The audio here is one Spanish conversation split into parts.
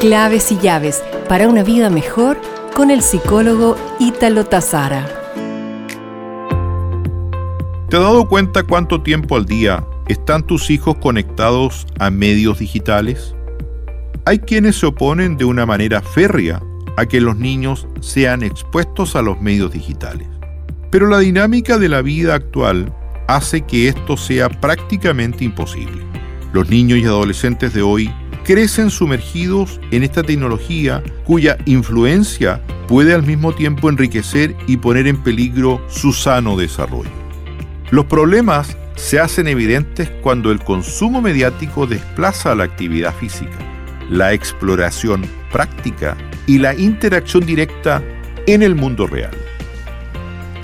Claves y llaves para una vida mejor con el psicólogo Ítalo Tazara. ¿Te has dado cuenta cuánto tiempo al día están tus hijos conectados a medios digitales? Hay quienes se oponen de una manera férrea a que los niños sean expuestos a los medios digitales. Pero la dinámica de la vida actual hace que esto sea prácticamente imposible. Los niños y adolescentes de hoy crecen sumergidos en esta tecnología cuya influencia puede al mismo tiempo enriquecer y poner en peligro su sano desarrollo. Los problemas se hacen evidentes cuando el consumo mediático desplaza la actividad física, la exploración práctica y la interacción directa en el mundo real.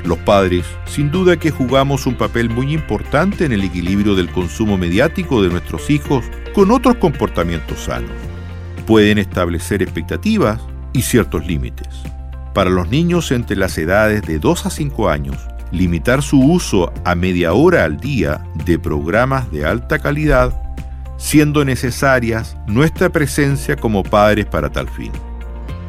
Los padres, sin duda que jugamos un papel muy importante en el equilibrio del consumo mediático de nuestros hijos con otros comportamientos sanos. Pueden establecer expectativas y ciertos límites. Para los niños entre las edades de 2 a 5 años, limitar su uso a media hora al día de programas de alta calidad, siendo necesarias nuestra presencia como padres para tal fin.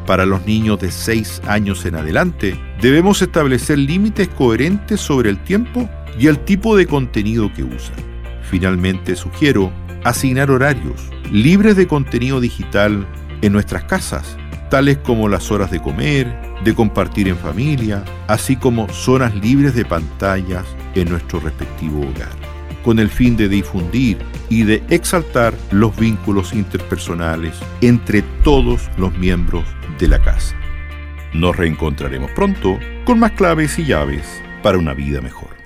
Para los niños de 6 años en adelante, debemos establecer límites coherentes sobre el tiempo y el tipo de contenido que usan. Finalmente, sugiero asignar horarios libres de contenido digital en nuestras casas, tales como las horas de comer, de compartir en familia, así como zonas libres de pantallas en nuestro respectivo hogar, con el fin de difundir y de exaltar los vínculos interpersonales entre todos los miembros de la casa. Nos reencontraremos pronto con más claves y llaves para una vida mejor.